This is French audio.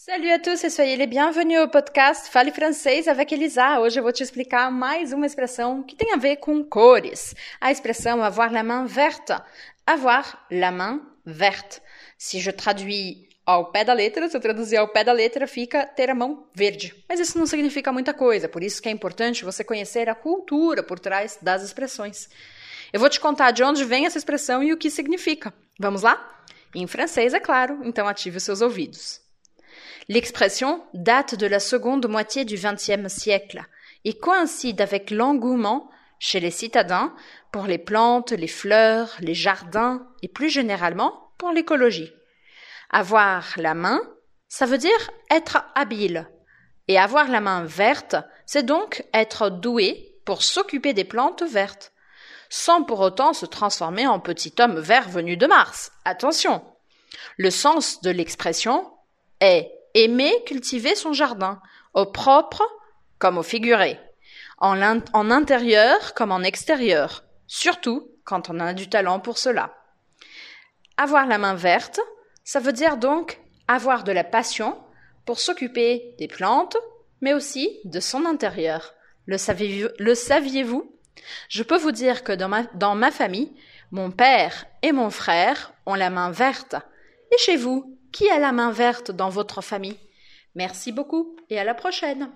Salut à tous e soyez les bienvenus au podcast Fale Francês avec Elisa. Hoje eu vou te explicar mais uma expressão que tem a ver com cores. A expressão avoir la main verte. Avoir la main verte. Se je traduis ao pé da letra, se eu traduzir ao pé da letra, fica ter a mão verde. Mas isso não significa muita coisa, por isso que é importante você conhecer a cultura por trás das expressões. Eu vou te contar de onde vem essa expressão e o que significa. Vamos lá? Em francês, é claro, então ative os seus ouvidos. L'expression date de la seconde moitié du XXe siècle et coïncide avec l'engouement chez les citadins pour les plantes, les fleurs, les jardins et plus généralement pour l'écologie. Avoir la main, ça veut dire être habile. Et avoir la main verte, c'est donc être doué pour s'occuper des plantes vertes, sans pour autant se transformer en petit homme vert venu de Mars. Attention. Le sens de l'expression est aimer cultiver son jardin, au propre comme au figuré, en, intérieur comme en extérieur, surtout quand on a du talent pour cela. Avoir la main verte, ça veut dire donc avoir de la passion pour s'occuper des plantes, mais aussi de son intérieur. Le saviez-vous Je peux vous dire que dans ma famille, mon père et mon frère ont la main verte. Et chez vous, qui a la main verte dans votre famille? Merci beaucoup et à la prochaine